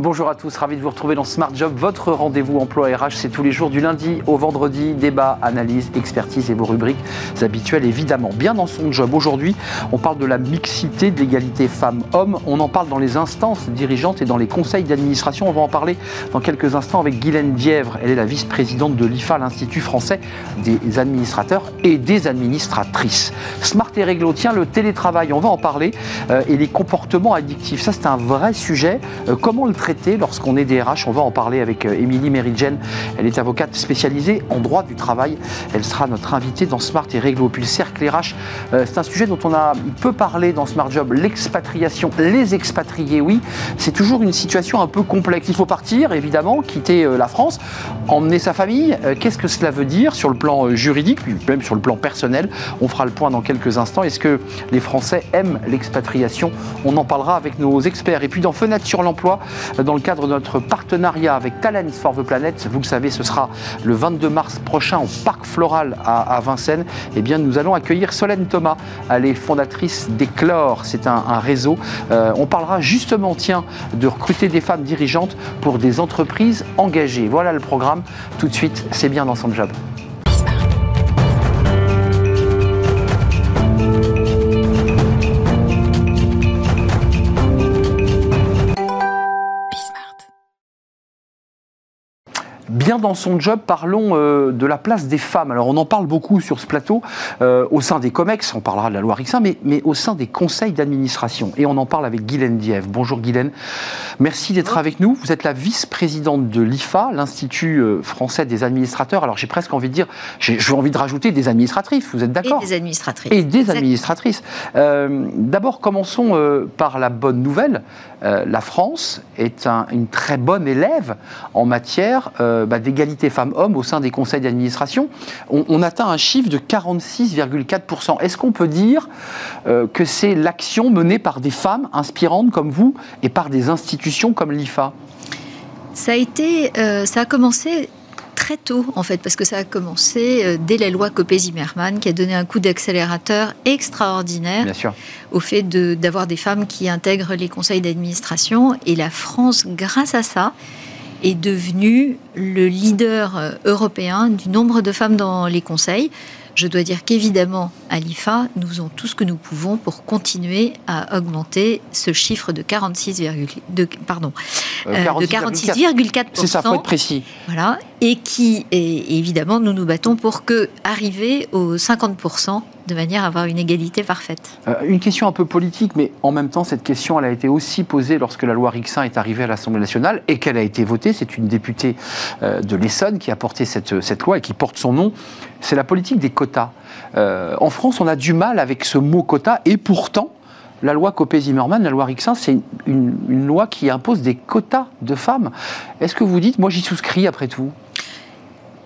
Bonjour à tous, ravi de vous retrouver dans Smart Job, votre rendez-vous emploi RH. C'est tous les jours du lundi au vendredi, débat, analyse, expertise et vos rubriques habituelles évidemment. Bien dans son job, aujourd'hui, on parle de la mixité, de l'égalité femmes-hommes. On en parle dans les instances dirigeantes et dans les conseils d'administration. On va en parler dans quelques instants avec Guylaine Dièvre. Elle est la vice-présidente de l'IFA, l'Institut français des administrateurs et des administratrices. Smart et réglo, tiens, le télétravail, on va en parler, euh, et les comportements addictifs. Ça, c'est un vrai sujet. Euh, comment le lorsqu'on est DRH. On va en parler avec euh, Émilie Meridjen. Elle est avocate spécialisée en droit du travail. Elle sera notre invitée dans Smart et Réglo. Puis le cercle RH, euh, c'est un sujet dont on a peu parlé dans Smart Job. L'expatriation, les expatriés, oui, c'est toujours une situation un peu complexe. Il faut partir, évidemment, quitter euh, la France, emmener sa famille. Qu'est-ce que cela veut dire sur le plan juridique, même sur le plan personnel? On fera le point dans quelques instants. Est-ce que les Français aiment l'expatriation? On en parlera avec nos experts. Et puis dans Fenêtre sur l'emploi, dans le cadre de notre partenariat avec Talents for the Planet. Vous le savez, ce sera le 22 mars prochain au Parc Floral à, Vincennes. Eh bien, nous allons accueillir Solène Thomas, elle est fondatrice d'Eclore. C'est un, réseau. Euh, on parlera justement, tiens, de recruter des femmes dirigeantes pour des entreprises engagées. Voilà le programme. Tout de suite, c'est bien dans son job. Bien dans son job, parlons euh, de la place des femmes. Alors on en parle beaucoup sur ce plateau, euh, au sein des COMEX, on parlera de la loi Rixin, mais, mais au sein des conseils d'administration. Et on en parle avec Guylaine Diève. Bonjour Guylaine, merci d'être avec nous. Vous êtes la vice-présidente de l'IFA, l'Institut euh, français des administrateurs. Alors j'ai presque envie de dire, j'ai envie de rajouter des administratrices, vous êtes d'accord Et des administratrices. Et des administratrices. D'abord commençons par la bonne nouvelle. la France est une très bonne élève en matière bah, d'égalité femmes-hommes au sein des conseils d'administration, on, atteint un chiffre de 46,4%. Est-ce qu'on peut dire euh, que c'est l'action menée par des femmes inspirantes comme vous et par des institutions comme l'IFA? Ça a été, euh, ça a commencé très tôt, en fait, parce que ça a commencé euh, dès la loi Copé-Zimmermann, qui a donné un coup d'accélérateur extraordinaire au fait d'avoir des femmes qui intègrent les conseils d'administration. Et la France, grâce à ça, est devenu le leader euh, européen du nombre de femmes dans les conseils. Je dois dire qu'évidemment, à l'IFA, nous faisons tout ce que nous pouvons pour continuer à augmenter ce chiffre de 46, de, pardon, euh, euh, de 46,4%. C'est ça, faut être précis. Voilà, et qui, et évidemment, nous nous battons pour que arriver aux 50% de manière à avoir une égalité parfaite. Euh, une question un peu politique, mais en même temps, cette question, elle a été aussi posée lorsque la loi Rixin est arrivée à l'Assemblée nationale et qu'elle a été votée. C'est une députée euh, de l'Essonne qui a porté cette, cette loi et qui porte son nom. C'est la politique des quotas. Euh, en France, on a du mal avec ce mot quota et pourtant, la loi Copé-Zimmermann, la loi Rixin, c'est une, une, loi qui impose des quotas de femmes. Est-ce que vous dites, moi j'y souscris après tout?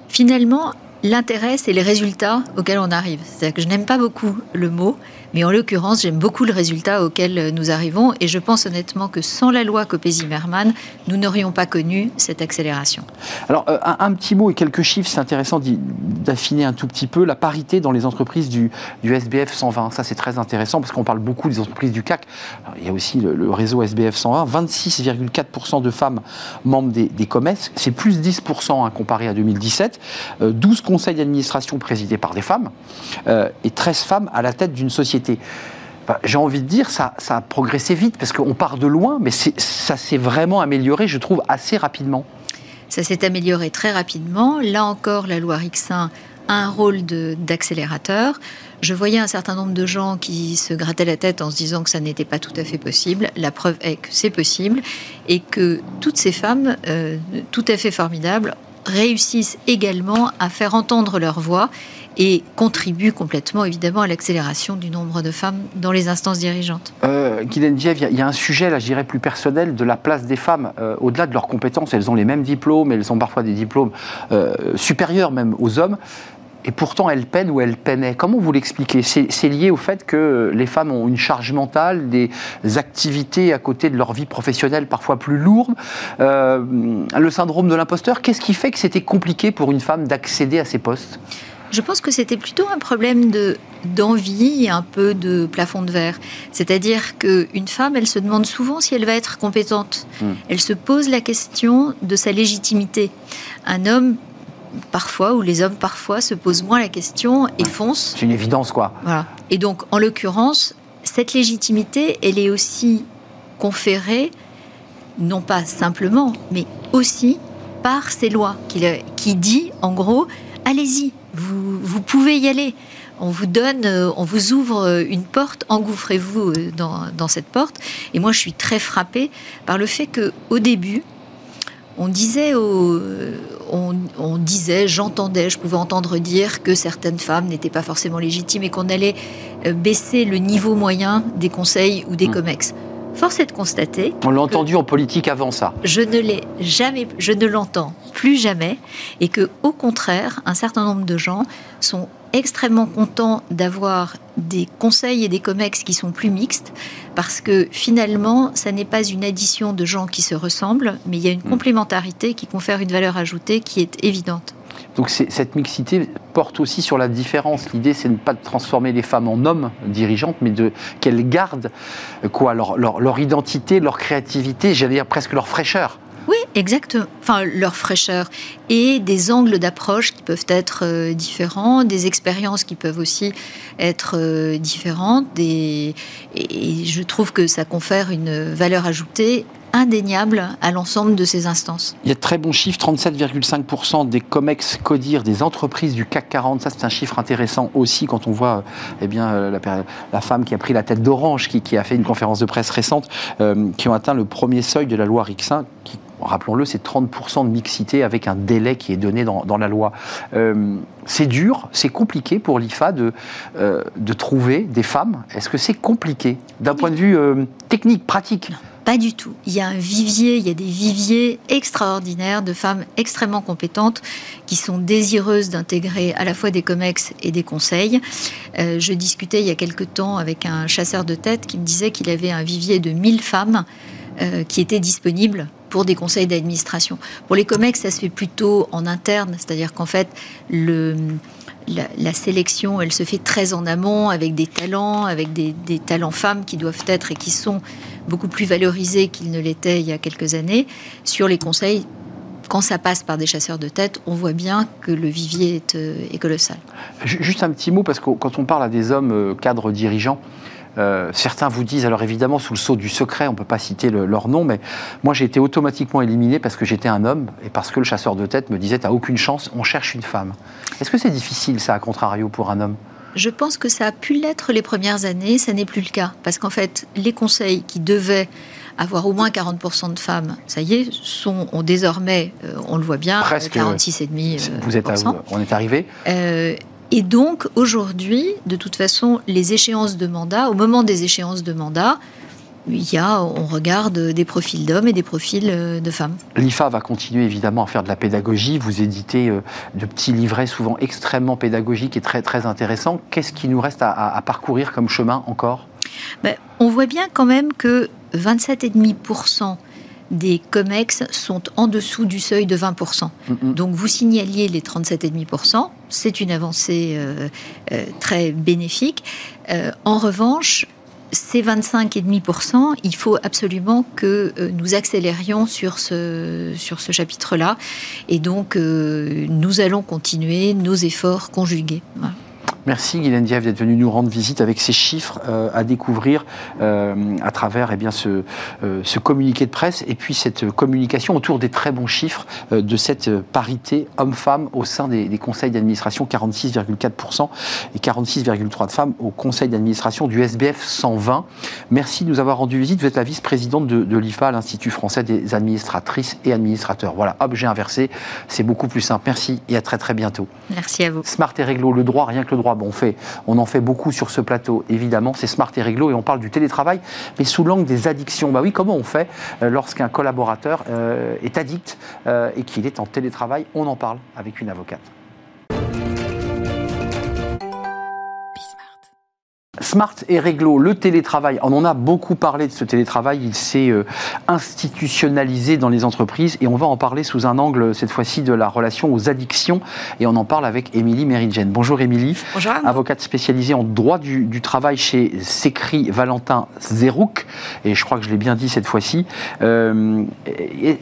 Finalement, L'intérêt, c'est les résultats auxquels on arrive. C'est-à-dire que je n'aime pas beaucoup le mot, mais en l'occurrence, j'aime beaucoup le résultat auquel nous arrivons et je pense honnêtement que sans la loi Copé-Zimmermann, nous n'aurions pas connu cette accélération. Alors, euh, un, petit mot et quelques chiffres, c'est intéressant d'affiner un tout petit peu la parité dans les entreprises du, SBF 120. Ça, c'est très intéressant parce qu'on parle beaucoup des entreprises du CAC. il y a aussi le, réseau SBF 120. 26,4% de femmes membres des, des. C'est plus 10% hein, comparé à 2017. 12 euh, conseils d'administration présidés par des femmes euh, et 13 femmes à la tête d'une société j'ai envie de dire, ça, ça a progressé vite, parce qu'on part de loin, mais ça s'est vraiment amélioré, je trouve, assez rapidement. Ça s'est amélioré très rapidement. Là encore, la loi Rixin a un rôle d'accélérateur. Je voyais un certain nombre de gens qui se grattaient la tête en se disant que ça n'était pas tout à fait possible. La preuve est que c'est possible et que toutes ces femmes, euh, tout à fait formidables, réussissent également à faire entendre leur voix et contribue complètement évidemment à l'accélération du nombre de femmes dans les instances dirigeantes. Euh, Guylaine Diev, il y, a un sujet, là je dirais plus personnel, de la place des femmes euh, au-delà de leurs compétences. Elles ont les mêmes diplômes, elles ont parfois des diplômes euh, supérieurs même aux hommes. Et pourtant, elles peinent ou elles peinaient. Comment vous l'expliquez? C'est lié au fait que les femmes ont une charge mentale, des activités à côté de leur vie professionnelle parfois plus lourdes, euh, le syndrome de l'imposteur. Qu'est-ce qui fait que c'était compliqué pour une femme d'accéder à ces postes? Je pense que c'était plutôt un problème de d'envie et un peu de plafond de verre. C'est-à-dire qu'une femme, elle se demande souvent si elle va être compétente. Hmm. Elle se pose la question de sa légitimité. Un homme parfois, ou les hommes parfois, se posent moins la question et foncent. C'est une évidence, quoi. Voilà. Et donc, en l'occurrence, cette légitimité, elle est aussi conférée, non pas simplement, mais aussi par ces lois, qui, qui dit, en gros, allez-y, vous, vous pouvez y aller. On vous donne, euh, on vous ouvre euh, une porte, engouffrez-vous euh, dans, dans, cette porte. Et moi, je suis très frappée par le fait que, au début, on disait, on, on, disait, j'entendais, je pouvais entendre dire que certaines femmes n'étaient pas forcément légitimes et qu'on allait baisser le niveau moyen des conseils ou des mmh. comex. Force est de constater. On l'a entendu en politique avant ça. Je ne l'ai jamais, je ne l'entends plus jamais, et que au contraire, un certain nombre de gens sont extrêmement contents d'avoir des conseils et des comex qui sont plus mixtes, parce que finalement, ça n'est pas une addition de gens qui se ressemblent, mais il y a une hmm. complémentarité qui confère une valeur ajoutée qui est évidente. Donc cette mixité porte aussi sur la différence. L'idée, c'est de ne pas transformer les femmes en hommes dirigeantes, mais qu'elles gardent quoi leur, leur, identité, leur créativité, j'allais dire presque leur fraîcheur. Oui, exactement. Enfin, leur fraîcheur et des angles d'approche qui peuvent être euh, différents, des expériences qui peuvent aussi être euh, différentes. et je trouve que ça confère une valeur ajoutée indéniable à l'ensemble de ces instances. Il y a de très bons chiffres, 37,5% des COMEX CODIR, des entreprises du CAC 40, ça c'est un chiffre intéressant aussi quand on voit eh bien, euh, la, femme qui a pris la tête d'Orange, qui, a fait une conférence de presse récente, qui ont atteint le premier seuil de la loi RIC1, qui rappelons-le, c'est 30% de mixité avec un délai qui est donné dans, la loi. Euh, c'est dur, c'est compliqué pour l'IFA de, de trouver des femmes. Est-ce que c'est compliqué d'un point de vue technique, pratique? Pas du tout. Il y a un vivier, il y a des viviers extraordinaires de femmes extrêmement compétentes qui sont désireuses d'intégrer à la fois des COMEX et des conseils. Euh, je discutais il y a quelque temps avec un chasseur de tête qui me disait qu'il avait un vivier de 1000 femmes euh, qui étaient disponibles pour des conseils d'administration. Pour les COMEX, ça se fait plutôt en interne, c'est-à-dire qu'en fait, le, la, sélection, elle se fait très en amont, avec des talents, avec des, talents femmes qui doivent être et qui sont beaucoup plus valorisé qu'il ne l'était il y a quelques années. Sur les conseils, quand ça passe par des chasseurs de tête, on voit bien que le vivier est, euh, colossal. Juste un petit mot, parce que quand on parle à des hommes euh, cadres dirigeants, euh, certains vous disent, alors évidemment, sous le sceau du secret, on ne peut pas citer leur nom, mais moi j'ai été automatiquement éliminé parce que j'étais un homme et parce que le chasseur de tête me disait, tu n'as aucune chance, on cherche une femme. Est-ce que c'est difficile, ça, à contrario, pour un homme? Je pense que ça a pu l'être les premières années, ça n'est plus le cas. Parce qu'en fait, les conseils qui devaient avoir au moins 40% de femmes, ça y est, sont ont désormais, euh, on le voit bien, Presque, 46,5%. Euh, vous êtes on est arrivé. Euh, et donc, aujourd'hui, de toute façon, les échéances de mandat, au moment des échéances de mandat, il y a, on regarde des profils d'hommes et des profils euh, de femmes. L'IFA va continuer évidemment à faire de la pédagogie. Vous éditez euh, de petits livrets souvent extrêmement pédagogiques et très, très intéressants. Qu'est-ce qui nous reste à, parcourir comme chemin encore? Ben, On voit bien quand même que 27,5% des COMEX sont en dessous du seuil de 20%. Donc vous signaliez les 37,5%, c'est une avancée euh, très bénéfique. en revanche, ces 25,5%, il faut absolument que euh, nous accélérions sur ce, sur ce chapitre-là. Et donc, euh, nous allons continuer nos efforts conjugués. Merci Guylaine Diev d'être venue nous rendre visite avec ces chiffres euh, à découvrir euh, à travers eh bien, ce, euh, ce, communiqué de presse et puis cette communication autour des très bons chiffres de cette parité homme-femme au sein des, conseils d'administration, 46,4% et 46,3% de femmes au conseil d'administration du SBF 120. Merci de nous avoir rendu visite. Vous êtes la vice-présidente de, de l'IFA, l'Institut français des administratrices et administrateurs. Voilà, objet inversé, c'est beaucoup plus simple. Merci et à très très bientôt. Merci à vous. Smart et réglo, le droit, rien que le droit on, en fait beaucoup sur ce plateau, évidemment, c'est smart et réglo, et on parle du télétravail, mais sous l'angle des addictions. Bah oui, comment on fait euh, lorsqu'un collaborateur euh, est addict euh, et qu'il est en télétravail? On en parle avec une avocate. Smart et réglo, le télétravail, on en a beaucoup parlé de ce télétravail, il s'est euh, institutionnalisé dans les entreprises et on va en parler sous un angle cette fois-ci de la relation aux addictions et on en parle avec Émilie Méridjen. Bonjour Émilie, Bonjour avocate spécialisée en droit du, travail chez Sécri Valentin Zerouk et je crois que je l'ai bien dit cette fois-ci. Euh,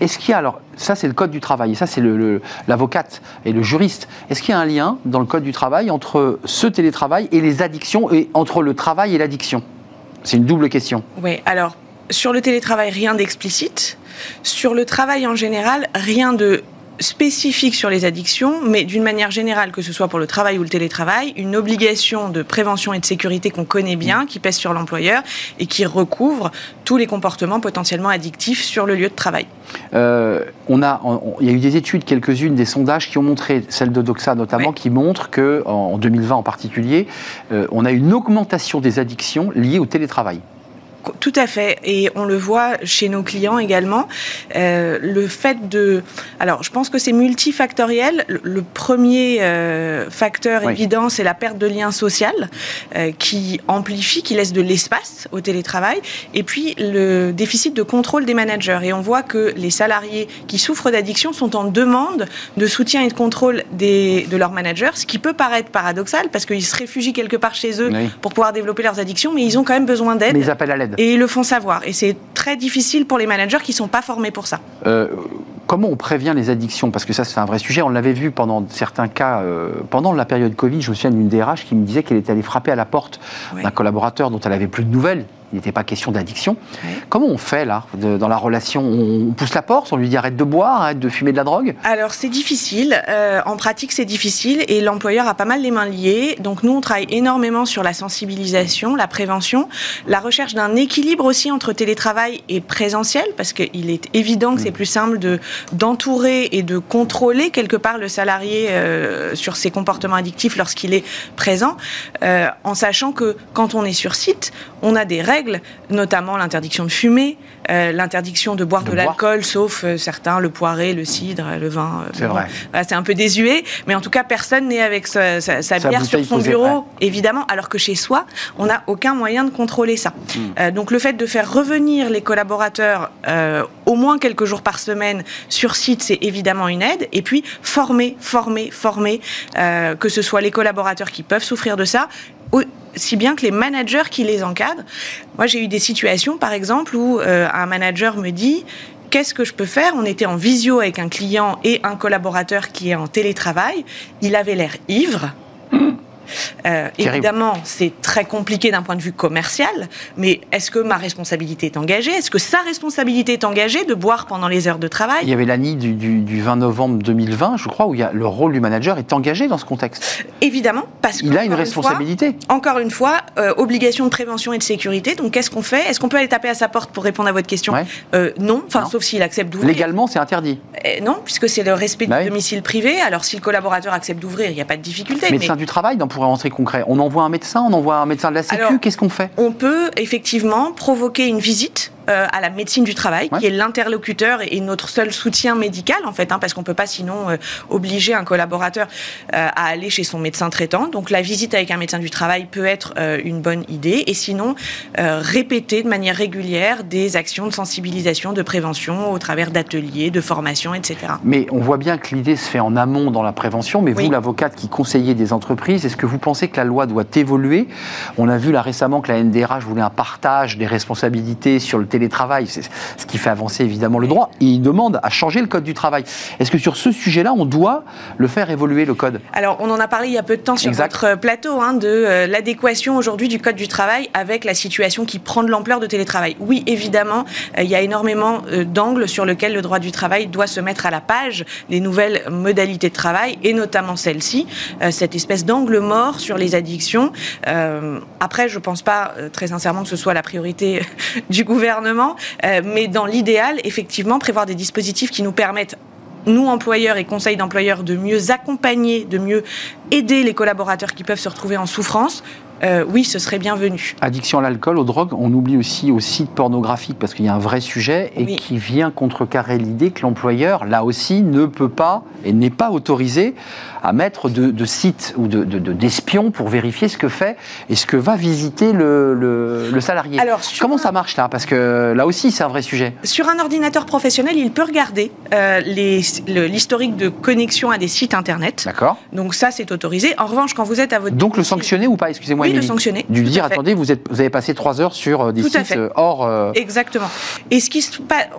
est-ce qu'il y a alors, ça c'est le code du travail et ça c'est l'avocate et le juriste, est-ce qu'il y a un lien dans le code du travail entre ce télétravail et les addictions et entre le travail et l'addiction C'est une double question. Oui, alors sur le télétravail, rien d'explicite. Sur le travail en général, rien de spécifique sur les addictions, mais d'une manière générale, que ce soit pour le travail ou le télétravail, une obligation de prévention et de sécurité qu'on connaît bien, qui pèse sur l'employeur et qui recouvre tous les comportements potentiellement addictifs sur le lieu de travail. Euh, on a, il y a eu des études, quelques-unes, des sondages qui ont montré, celle de Doxa notamment, qui montrent que en 2020 en particulier, euh, on a une augmentation des addictions liées au télétravail. Tout à fait, et on le voit chez nos clients également. Euh, le fait de, alors je pense que c'est multifactoriel. Le, premier euh, facteur évident, c'est la perte de lien social euh, qui amplifie, qui laisse de l'espace au télétravail, et puis le déficit de contrôle des managers. Et on voit que les salariés qui souffrent d'addiction sont en demande de soutien et de contrôle des, de leurs managers, ce qui peut paraître paradoxal parce qu'ils se réfugient quelque part chez eux pour pouvoir développer leurs addictions, mais ils ont quand même besoin d'aide. Mais ils appellent à l'aide. Et ils le font savoir. Et c'est très difficile pour les managers qui ne sont pas formés pour ça. Euh, comment on prévient les addictions? Parce que ça, c'est un vrai sujet. On l'avait vu pendant certains cas, euh, pendant la période Covid. Je me souviens d'une DRH qui me disait qu'elle était allée frapper à la porte d'un collaborateur dont elle avait plus de nouvelles il n'était pas question d'addiction. Comment on fait là, dans la relation? On pousse la porte, on lui dit arrête de boire, arrête de fumer de la drogue? Alors c'est difficile, euh, en pratique c'est difficile et l'employeur a pas mal les mains liées. Donc nous on travaille énormément sur la sensibilisation, la prévention, la recherche d'un équilibre aussi entre télétravail et présentiel parce qu'il est évident que c'est mm. plus simple de d'entourer et de contrôler quelque part le salarié euh, sur ses comportements addictifs lorsqu'il est présent, euh, en sachant que quand on est sur site, on a des règles notamment l'interdiction de fumer, euh, l'interdiction de boire de, l'alcool, sauf euh, certains, le poiré, le cidre, le vin. Euh, c'est vrai. c'est un peu désuet, mais en tout cas, personne n'est avec sa, bière sur son bureau, évidemment, alors que chez soi, on n'a aucun moyen de contrôler ça. Hmm. donc le fait de faire revenir les collaborateurs au moins quelques jours par semaine sur site, c'est évidemment une aide. Et puis former, former, former, que ce soit les collaborateurs qui peuvent souffrir de ça, si bien que les managers qui les encadrent. Moi, j'ai eu des situations, par exemple, où euh, un manager me dit qu'est-ce que je peux faire? On était en visio avec un client et un collaborateur qui est en télétravail. Il avait l'air ivre. Euh, évidemment, c'est très compliqué d'un point de vue commercial, mais est-ce que ma responsabilité est engagée? Est-ce que sa responsabilité est engagée de boire pendant les heures de travail? Il y avait l'ANI du, du, 20 novembre 2020, je crois, où il y a, le rôle du manager est engagé dans ce contexte. Évidemment, parce qu'il a une responsabilité. encore une fois, euh, obligation de prévention et de sécurité. Donc, qu'est-ce qu'on fait? Est-ce qu'on peut aller taper à sa porte pour répondre à votre question? Euh, Non, enfin, sauf s'il accepte d'ouvrir. Légalement, c'est interdit. non, puisque c'est le respect du bah domicile privé. Alors, si le collaborateur accepte d'ouvrir, il n'y a pas de difficulté. Médecin du travail, on concret. Envoie un médecin, on envoie un médecin de la Sécu, qu'est-ce qu'on fait? On peut effectivement provoquer une visite euh, à la médecine du travail, qui est l'interlocuteur et notre seul soutien médical, en fait, hein, parce qu'on ne peut pas sinon euh, obliger un collaborateur euh, à aller chez son médecin traitant. Donc la visite avec un médecin du travail peut être une bonne idée, et sinon répéter de manière régulière des actions de sensibilisation, de prévention au travers d'ateliers, de formations, etc. Mais on voit bien que l'idée se fait en amont dans la prévention, mais vous, l'avocate qui conseillez des entreprises, est-ce que vous pensez que la loi doit évoluer? On a vu là récemment que la NDRH voulait un partage des responsabilités sur le télétravail, c'est ce qui fait avancer évidemment le droit. Et il demande à changer le code du travail. Est-ce que sur ce sujet-là, on doit le faire évoluer le code? Alors, on en a parlé il y a peu de temps sur votre plateau hein, de euh, l'adéquation aujourd'hui du code du travail avec la situation qui prend de l'ampleur de télétravail. Oui, évidemment, euh, il y a énormément euh, d'angles sur lesquels le droit du travail doit se mettre à la page des nouvelles modalités de travail et notamment celle-ci, cette espèce d'angle mort sur les addictions. après, je ne pense pas très sincèrement que ce soit la priorité du gouvernement euh, mais dans l'idéal, effectivement, prévoir des dispositifs qui nous permettent nous, employeurs et conseils d'employeurs, de mieux accompagner, de mieux aider les collaborateurs qui peuvent se retrouver en souffrance, oui, ce serait bienvenu. Addiction à l'alcool, aux drogues, on oublie aussi aux sites pornographiques parce qu'il y a un vrai sujet et qui vient contrecarrer l'idée que l'employeur, là aussi, ne peut pas et n'est pas autorisé à mettre de, sites ou d'espions de, pour vérifier ce que fait et ce que va visiter le, salarié. Alors, Comment ça marche là? Parce que là aussi, c'est un vrai sujet. Sur un ordinateur professionnel, il peut regarder euh, l'historique de connexion à des sites internet. D'accord. Donc ça, c'est autorisé. En revanche, quand vous êtes à votre... Donc le sanctionner ou pas? Excusez-moi. Oui, le sanctionner. Du dire, attendez, vous, êtes, vous avez passé trois heures sur euh, des sites euh, hors... Exactement. Et ce qui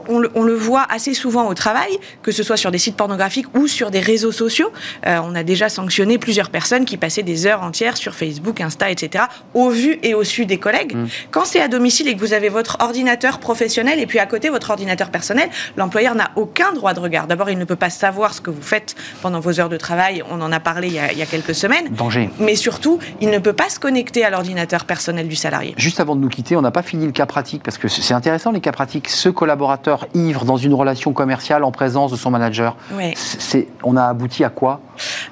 on le, on le, voit assez souvent au travail, que ce soit sur des sites pornographiques ou sur des réseaux sociaux. on a déjà sanctionné plusieurs personnes qui passaient des heures entières sur Facebook, Insta, etc., au vu et au su des collègues. Mm. Quand c'est à domicile et que vous avez votre ordinateur professionnel et puis à côté votre ordinateur personnel, l'employeur n'a aucun droit de regard. D'abord, il ne peut pas savoir ce que vous faites pendant vos heures de travail. On en a parlé il y a, il y a quelques semaines. Danger. Mais surtout, il ne peut pas se connecter à l'ordinateur personnel du salarié. Juste avant de nous quitter, on n'a pas fini le cas pratique parce que c'est intéressant les cas pratiques. Ce collaborateur ivre dans une relation commerciale en présence de son manager, oui. on a abouti à quoi?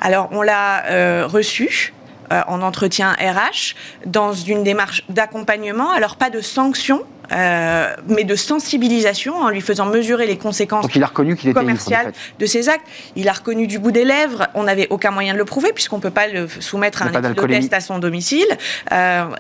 Alors, on l'a euh, reçu. Euh, en entretien RH, dans une démarche d'accompagnement. Alors pas de sanction, euh, mais de sensibilisation en lui faisant mesurer les conséquences Donc il a reconnu qu'il était commerciales de ses actes. Il a reconnu du bout des lèvres. On n'avait aucun moyen de le prouver puisqu'on ne peut pas le soumettre à un test à son domicile.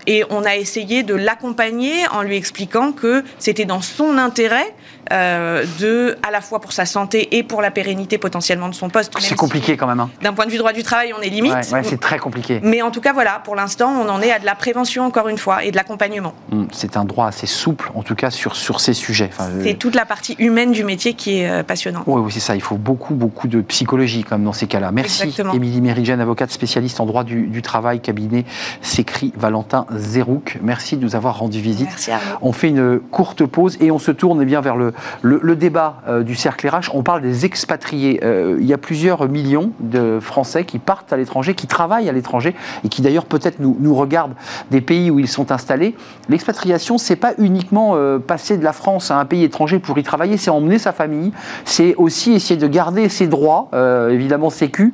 et on a essayé de l'accompagner en lui expliquant que c'était dans son intérêt euh, de, à la fois pour sa santé et pour la pérennité potentiellement de son poste. C'est compliqué quand même. Hein. D'un point de vue droit du travail, on est limite. Ouais, c'est très compliqué. Mais en tout cas, voilà, pour l'instant, on en est à de la prévention encore une fois et de l'accompagnement. Hum, c'est un droit assez souple, en tout cas sur, sur ces sujets. Enfin, c'est toute la partie humaine du métier qui est euh, passionnante. Oui, oui c'est ça. Il faut beaucoup, beaucoup de psychologie comme dans ces cas-là. Merci, Émilie Mérigène, avocate spécialiste en droit du, travail, cabinet s'écrit Valentin Zerouk. Merci de nous avoir rendu visite. Merci à vous. On fait une courte pause et on se tourne eh bien vers le, le, débat euh, du cercle RH, on parle des expatriés. Euh, il y a plusieurs millions de Français qui partent à l'étranger, qui travaillent à l'étranger et qui d'ailleurs peut-être nous, regardent des pays où ils sont installés. L'expatriation, c'est pas uniquement euh, passer de la France à un pays étranger pour y travailler, c'est emmener sa famille, c'est aussi essayer de garder ses droits, évidemment sécu,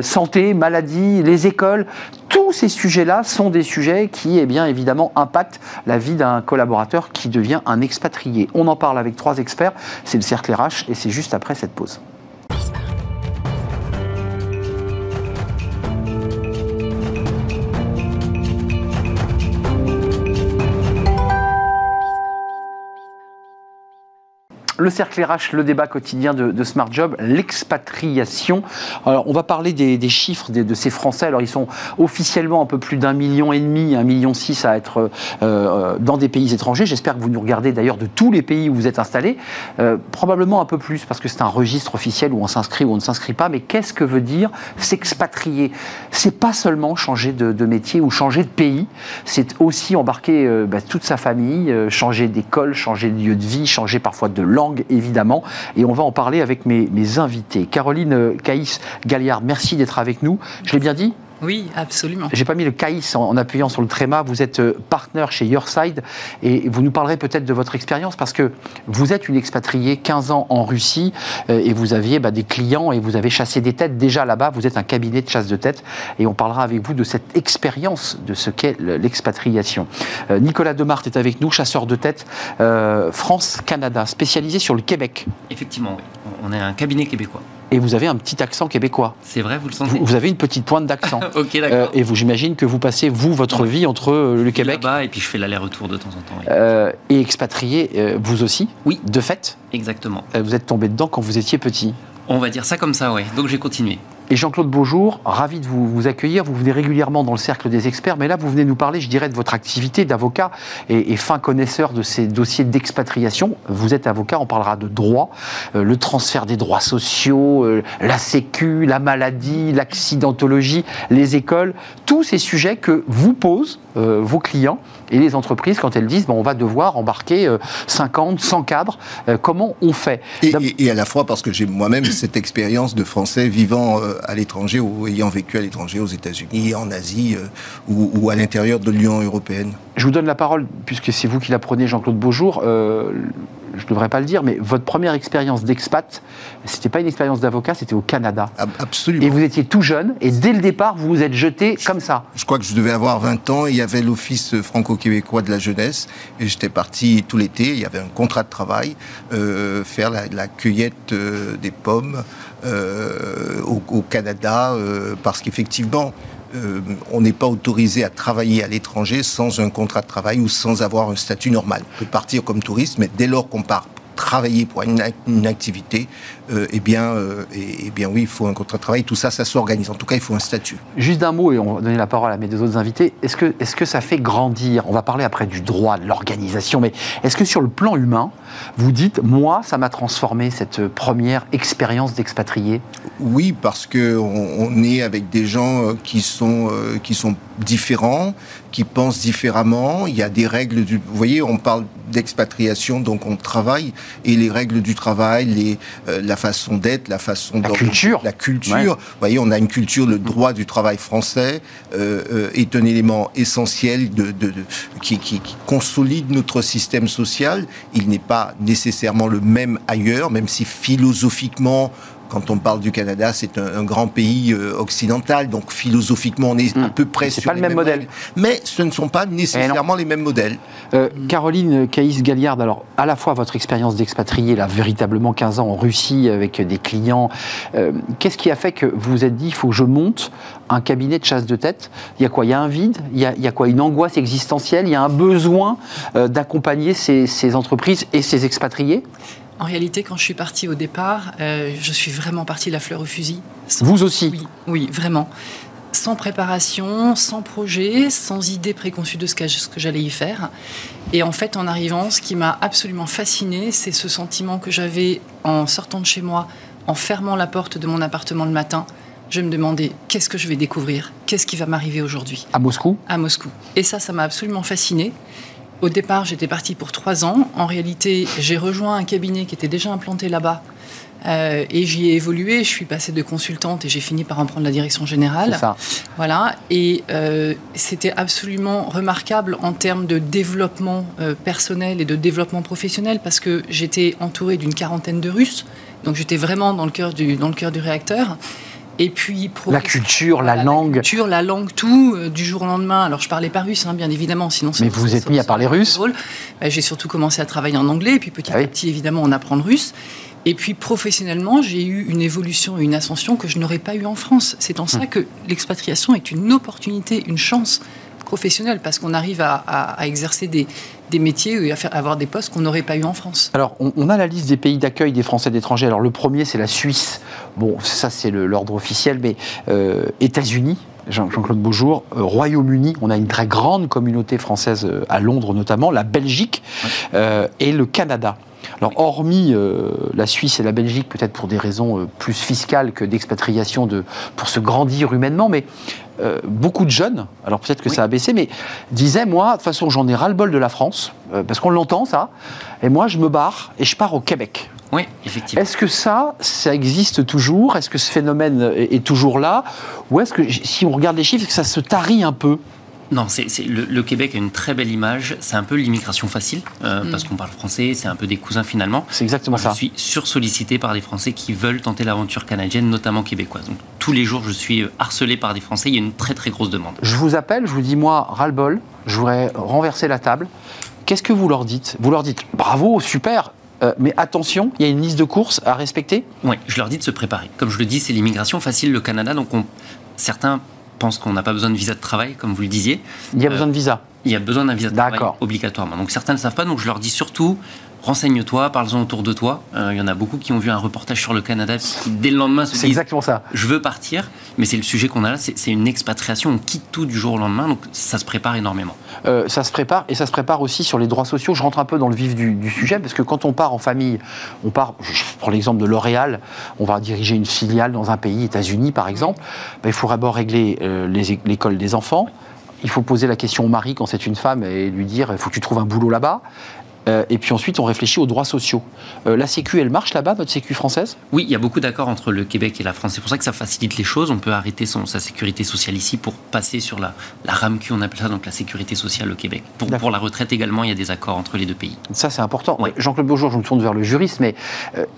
santé, maladie, les écoles. Tous ces sujets-là sont des sujets qui, eh bien, évidemment, impactent la vie d'un collaborateur qui devient un expatrié. On en parle avec trois experts. C'est le cercle RH et c'est juste après cette pause. Le cercle RH, le débat quotidien de, Smart Job, l'expatriation. Alors, on va parler des, chiffres de, ces Français. Alors, ils sont officiellement un peu plus d'un million et demi, un million six à être euh, euh, dans des pays étrangers. J'espère que vous nous regardez d'ailleurs de tous les pays où vous êtes installés. Euh, probablement un peu plus parce que c'est un registre officiel où on s'inscrit ou on ne s'inscrit pas. Mais qu'est-ce que veut dire s'expatrier? C'est pas seulement changer de, métier ou changer de pays. C'est aussi embarquer bah, toute sa famille, changer d'école, changer de lieu de vie, changer parfois de langue évidemment. Et on va en parler avec mes, mes invités. Caroline Caïs Galliard, merci d'être avec nous. Je l'ai bien dit oui, absolument. J'ai pas mis le caïs en, appuyant sur le tréma. Vous êtes euh, partenaire chez Yourside et vous nous parlerez peut-être de votre expérience parce que vous êtes une expatriée 15 ans en Russie euh, et vous aviez bah, des clients et vous avez chassé des têtes déjà là-bas. Vous êtes un cabinet de chasse de têtes et on parlera avec vous de cette expérience de ce qu'est l'expatriation. Euh, Nicolas Demart est avec nous, chasseur de têtes France-Canada, spécialisé sur le Québec. Effectivement, oui. On est un cabinet québécois et vous avez un petit accent québécois. C'est vrai, vous le sentez vous, avez une petite pointe d'accent. ok, d'accord. Euh, et vous, j'imagine que vous passez, vous, votre vie entre euh, le Québec. Là-bas, et puis je fais l'aller-retour de temps en temps. Euh, et expatrié, vous aussi Oui. De fait Exactement. vous êtes tombé dedans quand vous étiez petit On va dire ça comme ça, oui. Donc j'ai continué. Et Jean-Claude Beaujour, ravi de vous, vous, accueillir. Vous venez régulièrement dans le cercle des experts, mais là, vous venez nous parler, je dirais, de votre activité d'avocat et, fin connaisseur de ces dossiers d'expatriation. Vous êtes avocat, on parlera de droit, euh, le transfert des droits sociaux, euh, la sécu, la maladie, l'accidentologie, les écoles, tous ces sujets que vous posent euh, vos clients et les entreprises quand elles disent bon, on va devoir embarquer 50, 100 cadres. comment on fait? Et, et, à la fois parce que j'ai moi-même cette expérience de Français vivant à l'étranger ou ayant vécu à l'étranger, aux États-Unis, en Asie euh, ou, à l'intérieur de l'Union européenne. Je vous donne la parole, puisque c'est vous qui la prenez, Jean-Claude Beaujour. Euh, je ne devrais pas le dire, mais votre première expérience d'expat, c'était pas une expérience d'avocat, c'était au Canada. Absolument. Et vous étiez tout jeune, et dès le départ, vous vous êtes jeté comme ça. Je crois que je devais avoir 20 ans, et il y avait l'Office franco-québécois de la jeunesse, et j'étais parti tout l'été, il y avait un contrat de travail, euh, faire la, cueillette euh, des pommes au, Canada, parce qu'effectivement, on n'est pas autorisé à travailler à l'étranger sans un contrat de travail ou sans avoir un statut normal. On peut partir comme touriste, mais dès lors qu'on part travailler pour une, activité, euh, eh, bien, euh, eh, bien oui, il faut un contrat de travail. Tout ça, ça s'organise. En tout cas, il faut un statut. Juste d'un mot, et on va donner la parole à mes deux autres invités. Est-ce que, est que ça fait grandir? On va parler après du droit, de l'organisation, mais est-ce que sur le plan humain, vous dites, moi, ça m'a transformé cette première expérience d'expatrié? Oui, parce qu'on on est avec des gens euh, qui sont, qui sont différents, qui pensent différemment. Il y a des règles du. Vous voyez, on parle d'expatriation, donc on travaille, et les règles du travail, les, euh, la façon d'être, la façon la culture, la culture. Vous voyez, on a une culture, le droit du travail français euh, euh, est un élément essentiel de, de, qui, qui, qui, consolide notre système social. Il n'est pas nécessairement le même ailleurs, même si philosophiquement quand on parle du Canada, c'est un, grand pays euh, occidental, donc philosophiquement, on est à hmm. peu près sur pas le même modèle. Mais ce ne sont pas nécessairement les mêmes modèles. Euh, Caroline Caïs-Galliard, alors à la fois votre expérience d'expatrié, là, véritablement 15 ans en Russie avec des clients, euh, qu'est-ce qui a fait que vous vous êtes dit, il faut que je monte un cabinet de chasse de tête? Il y a quoi? Il y a un vide? Il y a, il y a, quoi? Une angoisse existentielle? Il y a un besoin d'accompagner ces, ces entreprises et ces expatriés? En réalité, quand je suis partie au départ, euh, je suis vraiment partie la fleur au fusil. Vous aussi oui, oui, vraiment. Sans préparation, sans projet, sans idée préconçue de ce que, ce que j'allais y faire. Et en fait, en arrivant, ce qui m'a absolument fascinée, c'est ce sentiment que j'avais en sortant de chez moi, en fermant la porte de mon appartement le matin. Je me demandais qu'est-ce que je vais découvrir, qu'est-ce qui va m'arriver aujourd'hui? À Moscou? À Moscou. Et ça, ça m'a absolument fascinée. Au départ, j'étais partie pour trois ans. En réalité, j'ai rejoint un cabinet qui était déjà implanté là-bas. Euh, et j'y ai évolué. Je suis passée de consultante et j'ai fini par en prendre la direction générale. Ça. Voilà. Et euh, c'était absolument remarquable en termes de développement euh, personnel et de développement professionnel parce que j'étais entourée d'une quarantaine de Russes. Donc j'étais vraiment dans le cœur du, dans le cœur du réacteur. Et puis la culture, la langue, la culture, la langue, tout euh, du jour au lendemain. Alors je parlais pas russe, hein, bien évidemment, sinon. Mais vous vous êtes mis à parler russe. Bah, j'ai surtout commencé à travailler en anglais, et puis petit ah à petit, évidemment, on apprend le russe. Et puis professionnellement, j'ai eu une évolution, une ascension que je n'aurais pas eu en France. C'est en ça hum. que l'expatriation est une opportunité, une chance professionnelle, parce qu'on arrive à, exercer des, métiers et à, faire, avoir des postes qu'on n'aurait pas eu en France. Alors, on, a la liste des pays d'accueil des Français d'étrangers. Alors, le premier, c'est la Suisse. Bon, ça, c'est l'ordre officiel, mais euh, États-Unis. Jean-Claude Beaujour, euh, Royaume-Uni, on a une très grande communauté française euh, à Londres notamment, la Belgique et le Canada. Alors, hormis la Suisse et la Belgique, peut-être pour des raisons plus fiscales que d'expatriation, de, pour se grandir humainement, mais euh, beaucoup de jeunes, alors peut-être que ça a baissé, mais disaient, moi, de toute façon, j'en ai ras-le-bol de la France, euh, parce qu'on l'entend, ça, et moi, je me barre et je pars au Québec. Oui, effectivement. Est-ce que ça, ça existe toujours? Est-ce que ce phénomène est, toujours là? Ou est-ce que, si on regarde les chiffres, que ça se tarit un peu? Non, c'est, le, Québec a une très belle image. C'est un peu l'immigration facile, euh, mm. parce qu'on parle français, c'est un peu des cousins finalement. C'est exactement ça. Je suis sursollicité par des Français qui veulent tenter l'aventure canadienne, notamment québécoise. Donc tous les jours, je suis euh, harcelé par des Français. Il y a une très très grosse demande. Je vous appelle, je vous dis moi, ras-le-bol, je voudrais renverser la table. Qu'est-ce que vous leur dites? Vous leur dites bravo, super, euh, mais attention, il y a une liste de courses à respecter? Oui, je leur dis de se préparer. Comme je le dis, c'est l'immigration facile, le Canada, donc on, certains pense qu'on n'a pas besoin de visa de travail, comme vous le disiez. Il y a besoin de visa Il y a besoin d'un visa de travail obligatoirement. Donc certains ne savent pas, donc je leur dis surtout renseigne-toi, parle-en autour de toi. Euh, il y en a beaucoup qui ont vu un reportage sur le Canada qui, dès le lendemain, se disent exactement ça. Je veux partir, mais c'est le sujet qu'on a là, c'est une expatriation, on quitte tout du jour au lendemain, donc ça se prépare énormément. Euh, ça se prépare, et ça se prépare aussi sur les droits sociaux. Je rentre un peu dans le vif du, sujet, parce que quand on part en famille, on part, je prends l'exemple de L'Oréal, on va diriger une filiale dans un pays, États-Unis par exemple, ben, il faut d'abord régler euh, l'école des enfants, il faut poser la question au mari quand c'est une femme et lui dire il faut que tu trouves un boulot là-bas et puis ensuite on réfléchit aux droits sociaux. la Sécu, elle marche là-bas, votre Sécu française? Oui, il y a beaucoup d'accords entre le Québec et la France. C'est pour ça que ça facilite les choses. On peut arrêter son, sa sécurité sociale ici pour passer sur la, la RAMQ, on appelle ça donc la sécurité sociale au Québec. Pour, pour la retraite également, il y a des accords entre les deux pays. Ça, c'est important. Jean-Claude Beaujour, je me tourne vers le juriste, mais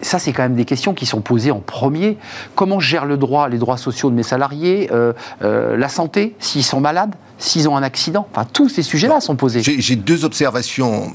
ça, c'est quand même des questions qui sont posées en premier. Comment je gère le droit, les droits sociaux de mes salariés, la santé, s'ils sont malades, s'ils ont un accident? Enfin, tous ces sujets-là sont posés. J'ai deux observations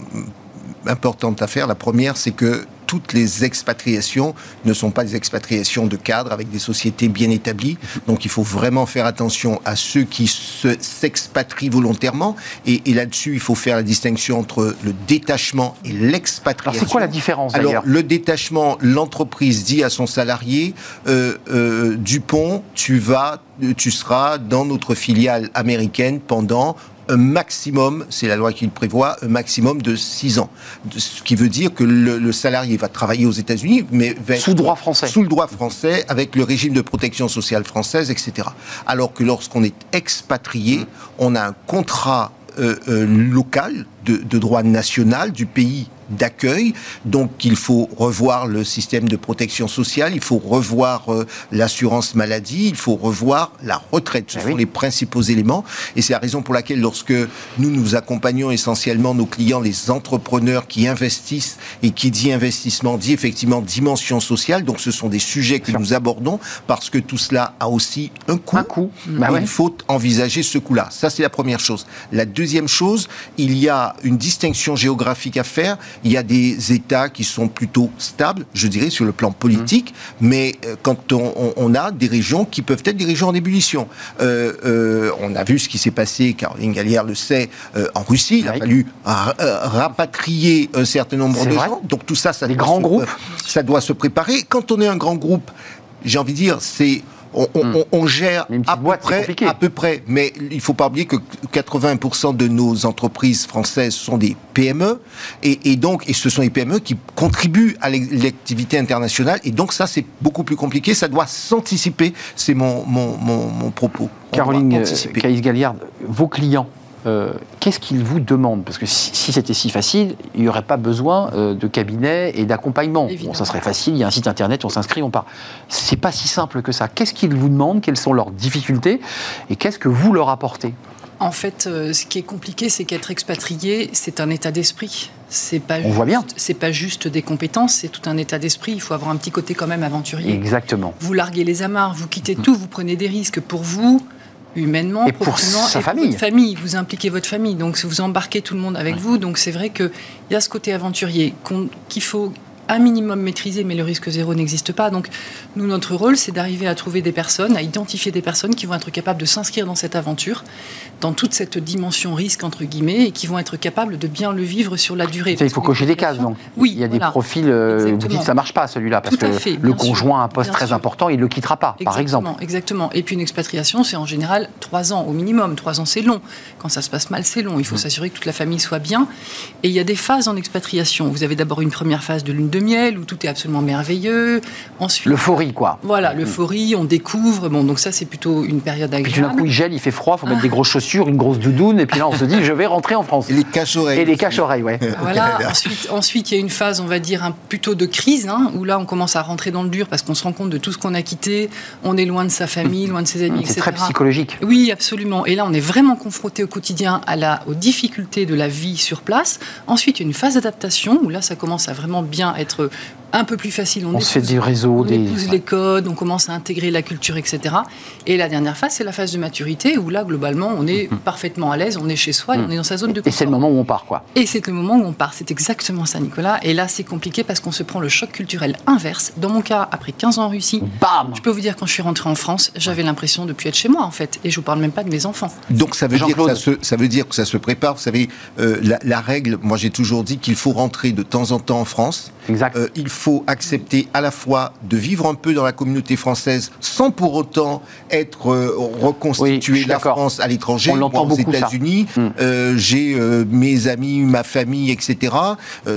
importantes à faire. La première, c'est que toutes les expatriations ne sont pas des expatriations de cadres avec des sociétés bien établies. Donc il faut vraiment faire attention à ceux qui s'expatrient volontairement. Et, là-dessus, il faut faire la distinction entre le détachement et l'expatriation. c'est quoi la différence Alors le détachement, l'entreprise dit à son salarié, euh, euh, Dupont, tu vas, tu seras dans notre filiale américaine pendant un maximum, c'est la loi qui le prévoit, un maximum de 6 ans. Ce qui veut dire que le, salarié va travailler aux États-Unis, mais sous droit français. Sous le droit français, avec le régime de protection sociale française, etc. Alors que lorsqu'on est expatrié, on a un contrat euh, euh, local de, de, droit national du pays d'accueil. Donc il faut revoir le système de protection sociale, il faut revoir euh, l'assurance maladie, il faut revoir la retraite. Ce ah sont les principaux éléments. Et c'est la raison pour laquelle lorsque nous nous accompagnons essentiellement nos clients, les entrepreneurs qui investissent, et qui dit investissement dit effectivement dimension sociale, donc ce sont des sujets que nous abordons parce que tout cela a aussi un coût. Un coût. Bah il faut envisager ce coût-là. Ça, c'est la première chose. La deuxième chose, il y a une distinction géographique à faire il y a des États qui sont plutôt stables, je dirais, sur le plan politique, mmh. mais euh, quand on, a des régions qui peuvent être des régions en ébullition. Euh, euh, on a vu ce qui s'est passé, Caroline Gallière le sait, en Russie. Il a fallu rapatrier un certain nombre de gens. Donc tout ça, ça, les grands groupes. ça doit se préparer. Quand on est un grand groupe, j'ai envie de dire, c'est Hmm. on, gère à peu, près, à peu près, mais il ne faut pas oublier que 80% de nos entreprises françaises sont des PME, et, donc, et ce sont les PME qui contribuent à l'activité internationale, et donc ça, c'est beaucoup plus compliqué, ça doit s'anticiper, c'est mon, mon, propos. Caroline Caïs-Galliard, vos clients, euh, qu'est-ce qu'ils vous demandent Parce que si, c'était si facile, il n'y aurait pas besoin euh, de cabinet et d'accompagnement. Bon, ça serait facile, il y a un site internet, on s'inscrit, on part. C'est pas si simple que ça. Qu'est-ce qu'ils vous demandent? Quelles sont leurs difficultés? Et qu'est-ce que vous leur apportez? En fait, euh, ce qui est compliqué, c'est qu'être expatrié, c'est un état d'esprit. C'est pas On voit bien. C'est pas juste des compétences, c'est tout un état d'esprit. Il faut avoir un petit côté quand même aventurier. Exactement. Vous larguez les amarres, vous quittez tout, vous prenez des risques pour vous, humainement, et pour sa famille. votre famille. Vous impliquez votre famille, donc vous embarquez tout le monde avec vous. Donc c'est vrai qu'il y a ce côté aventurier qu'il faut un minimum maîtrisé, mais le risque zéro n'existe pas. Donc, nous, notre rôle, c'est d'arriver à trouver des personnes, à identifier des personnes qui vont être capables de s'inscrire dans cette aventure, dans toute cette dimension risque, entre guillemets, et qui vont être capables de bien le vivre sur la durée. il faut cocher des cases, donc. Oui. Il y a des profils, euh, vous dites, ça marche pas, celui-là, parce que le conjoint a un poste très important, il ne le quittera pas, par exemple. Exactement. Et puis, une expatriation, c'est en général trois ans au minimum. Trois ans, c'est long. Quand ça se passe mal, c'est long. Il faut mmh. s'assurer que toute la famille soit bien. Et il y a des phases en expatriation. Vous avez d'abord une première phase de lune de miel où tout est absolument merveilleux. Ensuite, l'euphorie, quoi. Voilà, l'euphorie, on découvre. Bon, donc ça, c'est plutôt une période agréable. Puis d'un coup, il gèle, il fait froid, il faut mettre des grosses chaussures, une grosse doudoune, et puis là, on se dit, je vais rentrer en France. Et les caches-oreilles. Et les caches-oreilles, ouais. Voilà. ensuite, ensuite, il y a une phase, on va dire, un, plutôt de crise, hein, où là, on commence à rentrer dans le dur parce qu'on se rend compte de tout ce qu'on a quitté. On est loin de sa famille, loin de ses amis, etc. C'est très psychologique. Oui, absolument. Et là, on est vraiment confronté au quotidien à la, aux difficultés de la vie sur place. Ensuite, il y a une phase d'adaptation où là, ça commence à vraiment bien être être un peu plus facile. On, fait du réseau, on épouse les codes, on commence à intégrer la culture, etc. Et la dernière phase, c'est la phase de maturité où là, globalement, on est mm-hmm. parfaitement à l'aise, on est chez soi, on est dans sa zone de confort. Et c'est le moment où on part, quoi. Et c'est le moment où on part. C'est exactement ça, Nicolas. Et là, c'est compliqué parce qu'on se prend le choc culturel inverse. Dans mon cas, après 15 ans en Russie, Bam je peux vous dire, quand je suis rentrée en France, j'avais l'impression de ne plus être chez moi, en fait. Et je vous parle même pas de mes enfants. Donc ça veut, dire que ça, se, ça veut dire que ça se prépare. Vous savez, euh, la, règle, moi j'ai toujours dit qu'il faut rentrer de temps en temps en France. Exact. Euh, il faut accepter à la fois de vivre un peu dans la communauté française sans pour autant être euh, reconstitué la France à l'étranger, aux États-Unis. Hmm. Euh, j'ai euh, mes amis, ma famille, etc.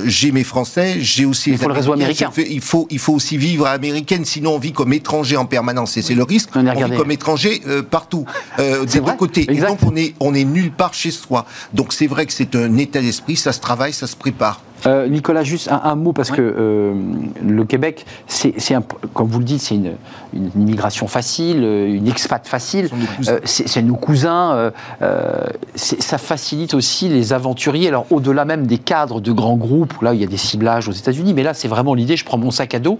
j'ai mes Français, j'ai aussi. Il faut le réseau américain. il faut, il faut aussi vivre à américaine, sinon on vit comme étranger en permanence et c'est le risque. On, vit comme étranger partout, des deux côtés. Et donc on est, on est nulle part chez soi. Donc c'est vrai que c'est un état d'esprit, ça se travaille, ça se prépare. Euh, Nicolas, juste un, mot, parce que euh, le Québec, c'est, comme vous le dites, c'est une, immigration facile, une expat facile. c'est, nos cousins. ça facilite aussi les aventuriers. Alors, au-delà même des cadres de grands groupes, là, il y a des ciblages aux États-Unis, mais là, c'est vraiment l'idée, je prends mon sac à dos.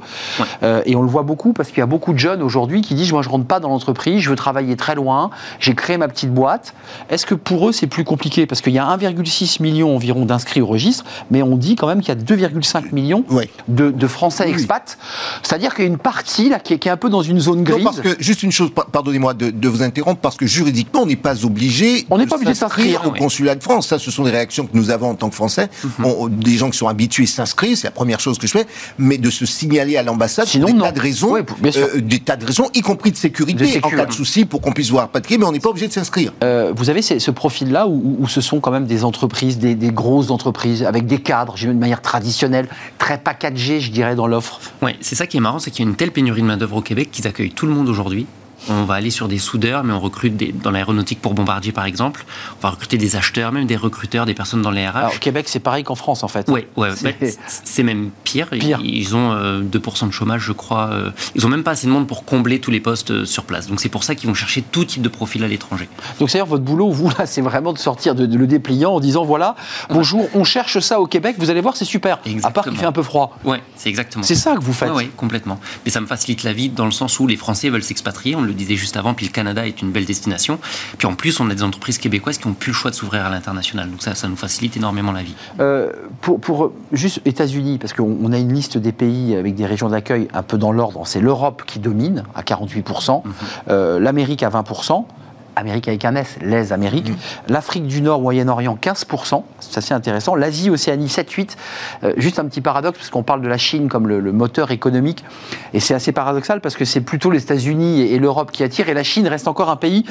et on le voit beaucoup, parce qu'il y a beaucoup de jeunes aujourd'hui qui disent, moi, je rentre pas dans l'entreprise, je veux travailler très loin, j'ai créé ma petite boîte. Est-ce que pour eux, c'est plus compliqué? Parce qu'il y a 1,6 million environ d'inscrits au registre, mais on dit quand même qu'il y a 2,5 millions de, Français expats. C'est-à-dire qu'il y a une partie là qui est, un peu dans une zone grise. parce que, juste une chose, pardonnez-moi de, vous interrompre, parce que juridiquement, on n'est pas obligé on n'est pas obligé de s'inscrire au consulat de France. Ça, ce sont des réactions que nous avons en tant que Français. Mhm. des gens qui sont habitués s'inscrivent, c'est la première chose que je fais, mais de se signaler à l'ambassade des tas de raisons, euh, des tas de raisons, y compris de sécurité, en cas de souci, pour qu'on puisse voir papier, mais on n'est pas obligé de s'inscrire. Euh, vous avez ce profil-là où, ce sont quand même des entreprises, des, des grosses entreprises avec des cadres, de manière traditionnelle, très packagée, je dirais, dans l'offre. Oui, c'est ça qui est marrant, c'est qu'il y a une telle pénurie de main-d'œuvre au Québec qu'ils accueillent tout le monde aujourd'hui on va aller sur des soudeurs, mais on recrute des, dans l'aéronautique pour Bombardier par exemple. On va recruter des acheteurs, même des recruteurs, des personnes dans les RH. Alors, au Québec, c'est pareil qu'en France en fait. Oui, ouais, c'est bah, même pire. Ils, ont 2% euh, de chômage, je crois. Euh, ils n'ont même pas assez de monde pour combler tous les postes euh, sur place. Donc c'est pour ça qu'ils vont chercher tout type de profil à l'étranger. Donc c'est-à-dire votre boulot, vous là, c'est vraiment de sortir de, le dépliant en disant voilà, bonjour, on cherche ça au Québec, vous allez voir, c'est super. À part qu'il fait un peu froid. Oui, c'est exactement. C'est ça que vous faites. Oui, complètement. Mais ça me facilite la vie dans le sens où les Français veulent s'expatrier. On le disait juste avant, puis Canada est une belle destination. Puis en plus, on a des entreprises québécoises qui n'ont plus le choix de s'ouvrir à l'international. Donc ça, ça nous facilite énormément la vie. Euh, pour, pour, juste États-Unis, parce qu'on a une liste des pays avec des régions d'accueil un peu dans l'ordre. C'est l'Europe qui domine à 48%, mhm. euh, l'Amérique à 20%. Amérique avec un S, les Amériques. Mm. L'Afrique du Nord, Moyen-Orient, 15%, c'est assez intéressant. L'Asie, Océanie, 7-8%. Euh, juste un petit paradoxe, parce qu'on parle de la Chine comme le, moteur économique, et c'est assez paradoxal parce que c'est plutôt les États-Unis et, l'Europe qui attirent, et la Chine reste encore un pays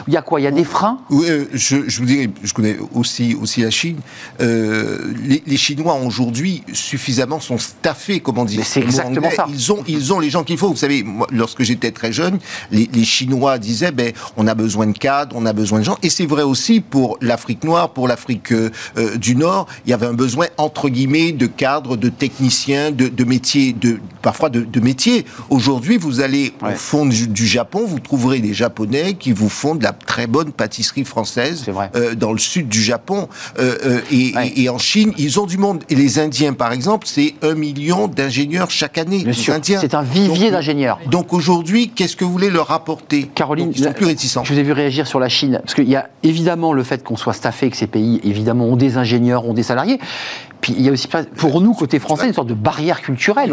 où il y a quoi? Il y a des freins? Oui, euh, je, vous dirais, je connais aussi, aussi la Chine. Euh, les, Chinois aujourd'hui suffisamment sont staffés, comme on dit. C'est exactement ça. Ils ont, ils ont les gens qu'il faut. Vous savez, moi, lorsque j'étais très jeune, les, les Chinois disaient, ben, on a besoin de cadres, on a besoin de gens. Et c'est vrai aussi pour l'Afrique noire, pour l'Afrique euh, euh, du Nord. Il y avait un besoin, entre guillemets, de cadres, de techniciens, de, métiers, de, parfois de, métiers. Aujourd'hui, vous allez au fond du, Japon, vous trouverez des Japonais qui vous font de la très bonne pâtisserie française euh, dans le sud du Japon. et, en Chine, ils ont du monde. Et les Indiens, par exemple, c'est un million d'ingénieurs chaque année. C'est un vivier d'ingénieurs. Donc aujourd'hui, qu'est-ce que vous voulez leur apporter? Caroline, ils sont plus réticents. Je vous ai vu réagir sur la Chine Parce qu'il y a évidemment le fait qu'on soit staffé, que ces pays, évidemment, ont des ingénieurs, ont des salariés. Puis il y a aussi, pour nous, côté français, une sorte de barrière culturelle.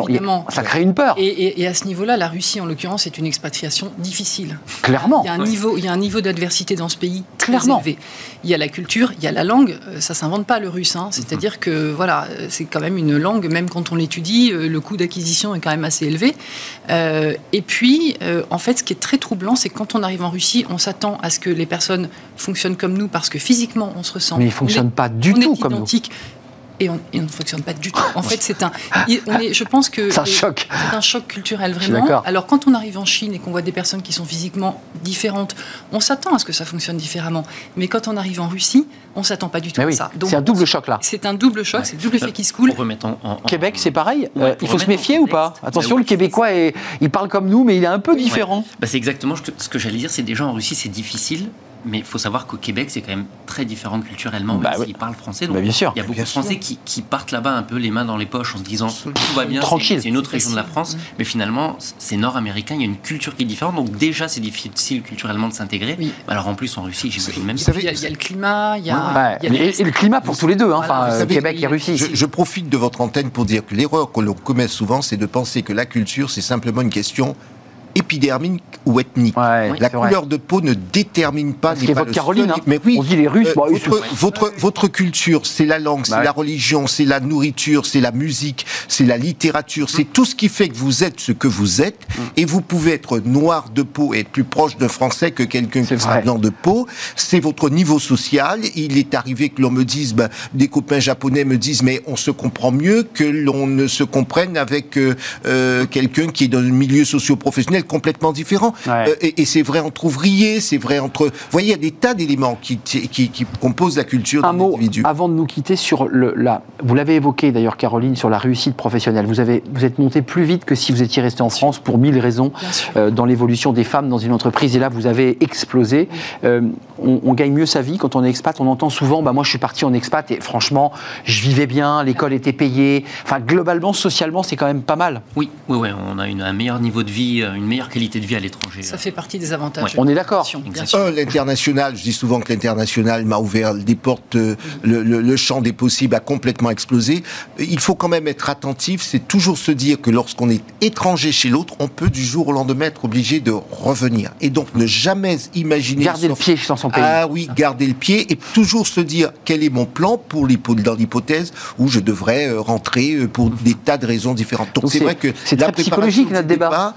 Ça crée une peur. Et, à ce niveau-là, la Russie, en l'occurrence, est une expatriation difficile. Clairement. Il y a un niveau, il y a un niveau d'adversité dans ce pays très Clairement. élevé. Il y a la culture, il y a la langue. Euh, ça s'invente pas le russe. Hein. C'est-à-dire que voilà, euh, c'est quand même une langue, même quand on l'étudie, euh, le coût d'acquisition est quand même assez élevé. et puis, en fait, ce qui est très troublant, c'est que quand on arrive en Russie, on s'attend à ce que les personnes fonctionnent comme nous parce que physiquement, on se ressent. Mais ils fonctionnent pas du tout comme nous et on, ne fonctionne pas du tout. En fait, c'est un. je pense que c'est un choc. C'est un choc culturel vraiment. Alors quand on arrive en Chine et qu'on voit des personnes qui sont physiquement différentes, on s'attend à ce que ça fonctionne différemment. Mais quand on arrive en Russie, on s'attend pas du tout à ça. C'est un double choc là. C'est un double choc, c'est le double effet qui se coule. En, Québec, c'est pareil. Euh, il faut se méfier ou pas Attention, le Québécois, il parle comme nous, mais il est un peu différent. Bah, c'est exactement ce que j'allais dire. C'est des gens en Russie, c'est difficile mais il faut savoir qu'au Québec, c'est quand même très différent culturellement, bah même s'ils parlent français. Donc, bah, bien sûr. Il y a beaucoup de Français qui, qui, partent là-bas un peu les mains dans les poches en se disant tout va bien, c'est une autre région de la France, mais finalement, c'est nord-américain, il y a une culture qui est différente, donc déjà, c'est difficile culturellement de s'intégrer. Alors en plus, en Russie, j'imagine même. Il y, a, il y a le climat, il y a. et, le climat pour tous les deux, hein, enfin, Québec et Russie. Je, je profite de votre antenne pour dire que l'erreur que l'on commet souvent, c'est de penser que la culture, c'est simplement une question épidermique ou ethnique. la couleur de peau ne détermine pas. Ce votre Caroline, hein. mais oui, on dit les Russes. Euh, votre, votre, culture, c'est la langue, c'est la religion, c'est la nourriture, c'est la musique, c'est la littérature, c'est tout ce qui fait que vous êtes ce que vous êtes. Mm. Et vous pouvez être noir de peau et être plus proche d'un Français que quelqu'un qui est blanc de peau. C'est votre niveau social. Il est arrivé que l'on me dise, ben, des copains japonais me disent, mais on se comprend mieux que l'on ne se comprenne avec euh, euh, quelqu'un qui est dans le milieu socio-professionnel complètement différent. et, c'est vrai entre ouvriers, c'est vrai entre... Vous voyez, il y a des tas d'éléments qui, qui, composent la culture Un mot, avant de nous quitter, sur le, la... Vous l'avez évoqué d'ailleurs, Caroline, sur la réussite professionnelle. Vous, avez, vous êtes monté plus vite que si vous étiez resté en France pour mille raisons dans l'évolution des femmes dans une entreprise. Et là, vous avez explosé. on, gagne mieux sa vie quand on est expat. On entend souvent, bah, moi je suis parti en expat et franchement, je vivais bien, l'école était payée. Enfin, globalement, socialement, c'est quand même pas mal. Oui, oui, oui. on a une, un meilleur niveau de vie, une meilleure qualité de vie à l'étranger. Ça fait partie des avantages. On est d'accord. L'international, je dis souvent que l'international m'a ouvert des portes, euh, le, champ des possibles a complètement explosé. Il faut quand même être attentif, c'est toujours se dire que lorsqu'on est étranger chez l'autre, on peut du jour au lendemain être obligé de revenir. Et donc ne jamais imaginer... Garder le pied dans son pays. Ah oui, garder le pied et toujours se dire quel est mon plan pour dans l'hypothèse où je devrais euh, rentrer euh, pour des tas de raisons différentes. Donc c'est vrai que c'est très psychologique notre débat.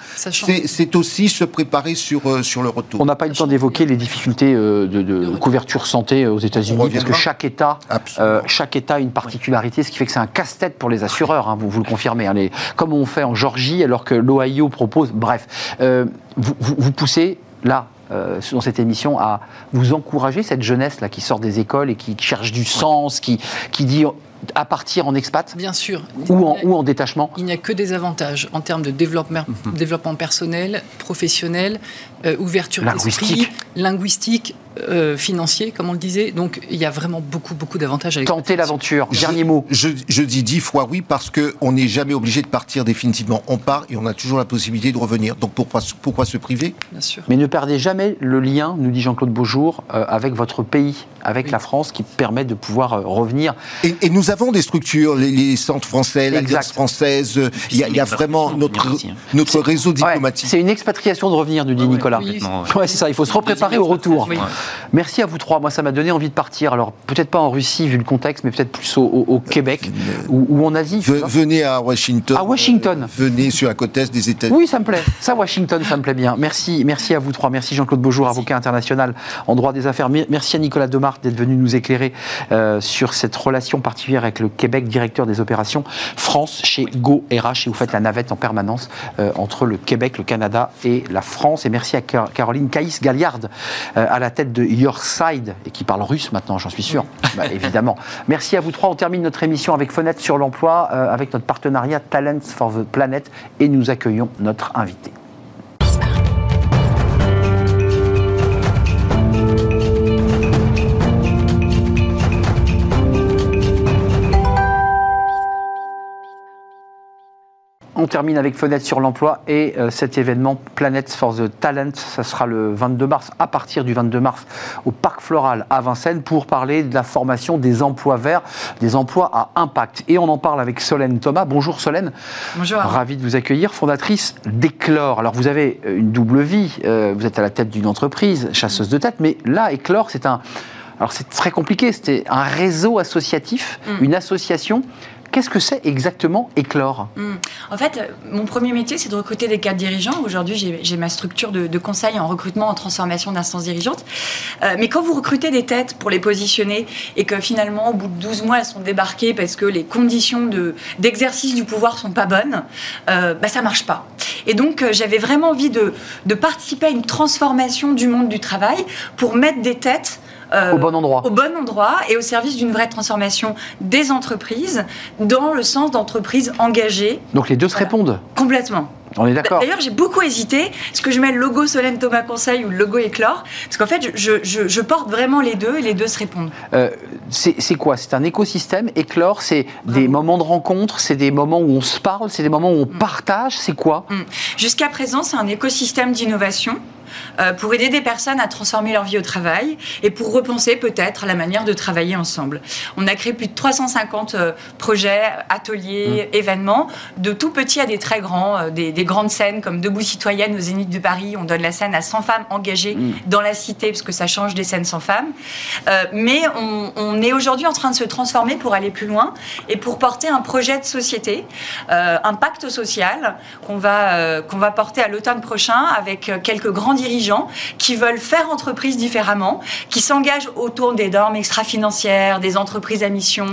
C'est aussi se préparer sur euh, sur le retour. On n'a pas eu le temps d'évoquer les difficultés de, couverture santé aux États-Unis parce que chaque État chaque État a une particularité, ce qui fait que c'est un casse-tête pour les assureurs. Hein, vous vous le confirmez. Hein, comme on fait en Georgie alors que l'Ohio propose. Bref, vous, vous poussez là euh, dans cette émission à vous encourager cette jeunesse là qui sort des écoles et qui cherche du sens, qui, qui dit à partir en expat Bien sûr. Ou en, ou en détachement Il n'y a que des avantages en termes de développement, mhm. développement personnel, professionnel, euh, ouverture d'esprit, linguistique, euh, financier, comme on le disait. Donc il y a vraiment beaucoup, beaucoup d'avantages à Tenter l'aventure. Dernier mot. Je, je, dis dix fois oui parce qu'on n'est jamais obligé de partir définitivement. On part et on a toujours la possibilité de revenir. Donc pourquoi, pourquoi se priver? Bien sûr. Mais ne perdez jamais le lien, nous dit Jean-Claude Beaujour, euh, avec votre pays, avec la France, qui permet de pouvoir euh, revenir. Et, et, nous avons des structures, les, centres français, l'Alliance française. Il y, a, vraiment notre, hein. notre réseau diplomatique. c'est une expatriation de revenir, nous dit Nicolas. Oui, c'est ça. Il faut se repréparer au retour. Merci à vous trois. Moi, ça m'a donné envie de partir. Alors, peut-être pas en Russie, vu le contexte, mais peut-être plus au, Québec ou, en Asie. venez à Washington. À Washington. venez sur la côte est des États-Unis. Oui, ça me plaît. Ça, Washington, ça me plaît bien. Merci, merci à vous trois. Merci Jean-Claude Beaujour, avocat international en droit des affaires. Merci à Nicolas Demarthe d'être venu nous éclairer euh, sur cette relation particulière avec le Québec, directeur des opérations France chez Go RH. Et vous faites la navette en permanence euh, entre le Québec, le Canada et la France. Et merci à Caroline Caïs Galliard euh, à la tête de Your Side et qui parle russe maintenant, j'en suis sûr. Bah, évidemment. Merci à vous trois. On termine notre émission avec Fenêtre sur l'emploi, euh, avec notre partenariat Talents for the Planet et nous accueillons notre invité. On termine avec Fenêtre sur l'emploi et euh, cet événement Planet for the Talent, ça sera le 22 mars, à partir du 22 mars, au Parc Floral à Vincennes, pour parler de la formation des emplois verts, des emplois à impact. Et on en parle avec Solène Thomas. Bonjour Solène. Bonjour. Ravi de vous accueillir, fondatrice d'Eclore. Alors vous avez une double vie, euh, vous êtes à la tête d'une entreprise, chasseuse de tête, mais là, Eclore, c'est un... Alors c'est très compliqué, c'était un réseau associatif, mm. une association Qu'est-ce que c'est exactement Éclore? Hmm. En fait, euh, mon premier métier, c'est de recruter des cadres dirigeants. Aujourd'hui, j'ai ma structure de, conseil en recrutement, en transformation d'instances dirigeantes. Euh, mais quand vous recrutez des têtes pour les positionner et que finalement, au bout de 12 mois, elles sont débarquées parce que les conditions d'exercice du pouvoir sont pas bonnes, euh, bah, ça marche pas. Et donc, euh, j'avais vraiment envie de, de participer à une transformation du monde du travail pour mettre des têtes au bon endroit. Au bon endroit et au service d'une vraie transformation des entreprises dans le sens d'entreprises engagées. Donc les deux se répondent Complètement. On est d'accord. D'ailleurs, j'ai beaucoup hésité. Est-ce que je mets le logo Solène Thomas Conseil ou le logo Éclore Parce qu'en fait, je, je, porte vraiment les deux et les deux se répondent. Euh, c'est quoi? C'est un écosystème? Éclore, c'est des moments de rencontre, c'est des moments où on se parle, c'est des moments où on mm. partage? C'est quoi? Mm. Jusqu'à présent, c'est un écosystème d'innovation euh, pour aider des personnes à transformer leur vie au travail et pour repenser peut-être la manière de travailler ensemble. On a créé plus de 350 euh, projets, ateliers, mmh. événements, de tout petits à des très grands, euh, des, grandes scènes comme Debout citoyenne au Zénith de Paris. On donne la scène à 100 femmes engagées mmh. dans la cité parce que ça change des scènes sans femmes. mais on, est aujourd'hui en train de se transformer pour aller plus loin et pour porter un projet de société, un pacte social qu'on va, qu'on va porter à l'automne prochain avec quelques grands dirigeants qui veulent faire entreprise différemment, qui s'engagent autour des normes extra-financières, des entreprises à mission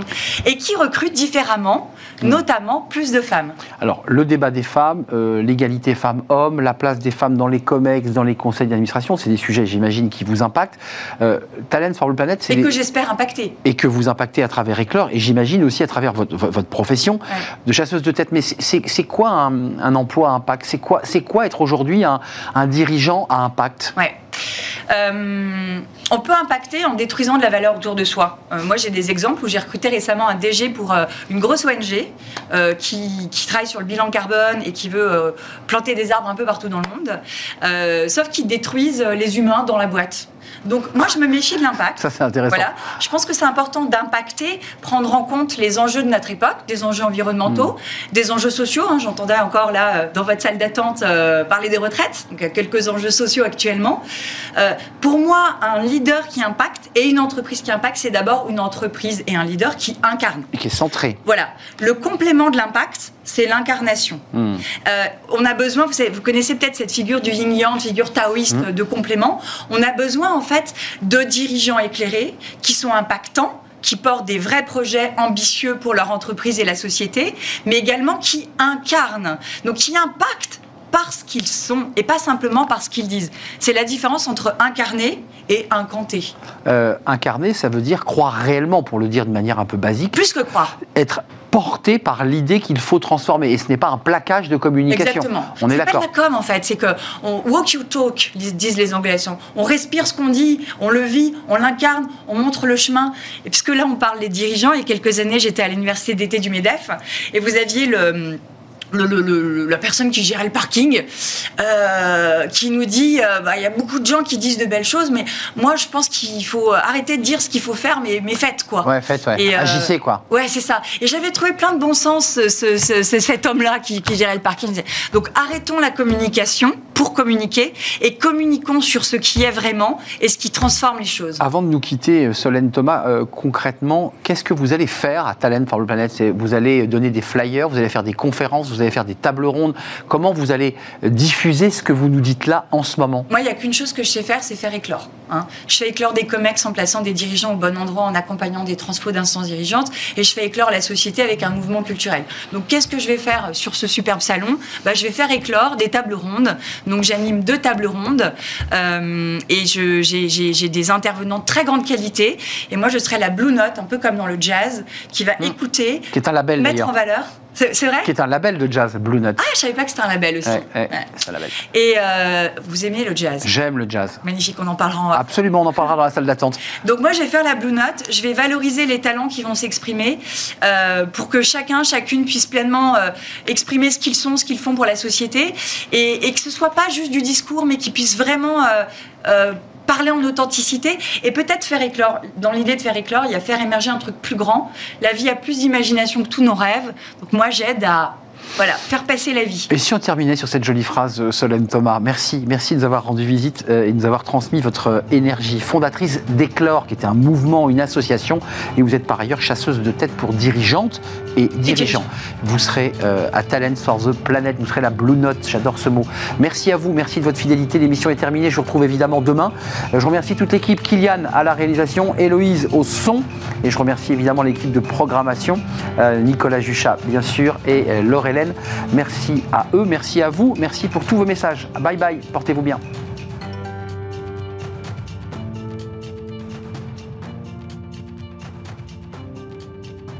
et qui recrutent différemment, hmm. notamment plus de femmes. Alors, le débat des femmes, euh, l'égalité femmes-hommes, la place des femmes dans les COMEX, dans les conseils d'administration, c'est des sujets, j'imagine, qui vous impactent. Euh, Talent for the Planet, c'est. Et que j'espère impacter. Et que vous impactez à travers Éclore, et j'imagine aussi à travers votre, votre profession de chasseuse de tête. Mais c'est quoi un, emploi à impact? C'est quoi, quoi être aujourd'hui un, un, dirigeant à Euh, on peut impacter en détruisant de la valeur autour de soi. Euh, moi, j'ai des exemples où j'ai recruté récemment un DG pour euh, une grosse ONG qui, qui, travaille sur le bilan carbone et qui veut planter des arbres un peu partout dans le monde, sauf qu'ils détruisent les humains dans la boîte. Donc moi, je me méfie de l'impact. Ça, c'est intéressant. Voilà. Je pense que c'est important d'impacter, prendre en compte les enjeux de notre époque, des enjeux environnementaux, mm. des enjeux sociaux. Hein. J'entendais encore là, euh, dans votre salle d'attente, euh, parler des retraites. Donc, il y a quelques enjeux sociaux actuellement. Euh, pour moi, un leader qui impacte et une entreprise qui impacte, c'est d'abord une entreprise et un leader qui incarne. Et qui est centré. Voilà. Le complément de l'impact, c'est l'incarnation. Hmm. Euh, on a besoin, vous, connaissez peut-être cette figure du yin-yang, figure taoïste hmm. de complément. On a besoin en fait de dirigeants éclairés qui sont impactants qui portent des vrais projets ambitieux pour leur entreprise et la société, mais également qui incarnent, donc qui impactent parce qu'ils sont et pas simplement parce qu'ils disent. C'est la différence entre incarner et incanter. Euh, incarner, ça veut dire croire réellement, pour le dire de manière un peu basique. Plus que croire. Être porté par l'idée qu'il faut transformer. Et ce n'est pas un plaquage de communication. Exactement. On est, d'accord. C'est pas la com en fait. C'est que on walk you talk, disent les Anglais. On respire ce qu'on dit, on le vit, on l'incarne, on montre le chemin. Et puisque là on parle des dirigeants, il y a quelques années j'étais à l'université d'été du Medef et vous aviez le le, la personne qui gérait le parking, euh, qui nous dit euh, bah, il y a beaucoup de gens qui disent de belles choses, mais moi je pense qu'il faut arrêter de dire ce qu'il faut faire, mais, mais faites quoi. Ouais, faites, ouais. Et, euh, Agissez quoi. Ouais, c'est ça. Et j'avais trouvé plein de bon sens ce, cet homme-là qui, qui, gérait le parking. Donc arrêtons la communication pour communiquer et communiquons sur ce qui est vraiment et ce qui transforme les choses. Avant de nous quitter, Solène Thomas, concrètement, qu'est-ce que vous allez faire à Talent for the Planet? Vous allez donner des flyers, vous allez faire des conférences, vous allez faire des tables rondes. Comment vous allez diffuser ce que vous nous dites là en ce moment? Moi, il n'y a qu'une chose que je sais faire, c'est faire éclore. Hein. Je fais éclore des COMEX en plaçant des dirigeants au bon endroit, en accompagnant des transfos d'instances dirigeantes, et je fais éclore la société avec un mouvement culturel. Donc, qu'est-ce que je vais faire sur ce superbe salon? Bah, Je vais faire éclore des tables rondes. Donc, j'anime deux tables rondes, euh, et j'ai des intervenants de très grande qualité. Et moi, je serai la Blue Note, un peu comme dans le jazz, qui va mmh. écouter, qui est un label, mettre en valeur. C'est vrai Qui est un label de jazz, Blue Note. Ah, je savais pas que c'était un label aussi. c'est un label. Et euh, vous aimez le jazz J'aime le jazz. Magnifique, on en parlera en... Absolument, on en parlera dans la salle d'attente. Donc moi, je vais faire la Blue Note. Je vais valoriser les talents qui vont s'exprimer euh, pour que chacun, chacune puisse pleinement euh, exprimer ce qu'ils sont, ce qu'ils font pour la société et, et, que ce soit pas juste du discours, mais qu'ils puissent vraiment parler en authenticité et peut-être faire éclore. Dans l'idée de faire éclore, il y a faire émerger un truc plus grand. La vie a plus d'imagination que tous nos rêves. Donc moi, j'aide à voilà, faire passer la vie. Et si on terminait sur cette jolie phrase, euh, Solène Thomas, merci, merci de nous avoir rendu visite euh, et de nous avoir transmis votre euh, énergie. Fondatrice d'Éclore, qui était un mouvement, une association, et vous êtes par ailleurs chasseuse de tête pour dirigeantes et dirigeants. Vous serez à Talent for the Planet, vous serez la Blue Note, j'adore ce mot. Merci à vous, merci de votre fidélité. L'émission est terminée, je vous retrouve évidemment demain. Je remercie toute l'équipe, Kylian à la réalisation, Héloïse au son, et je remercie évidemment l'équipe de programmation, Nicolas Juchat bien sûr, et Merci à eux, merci à vous, merci pour tous vos messages. Bye bye, portez-vous bien.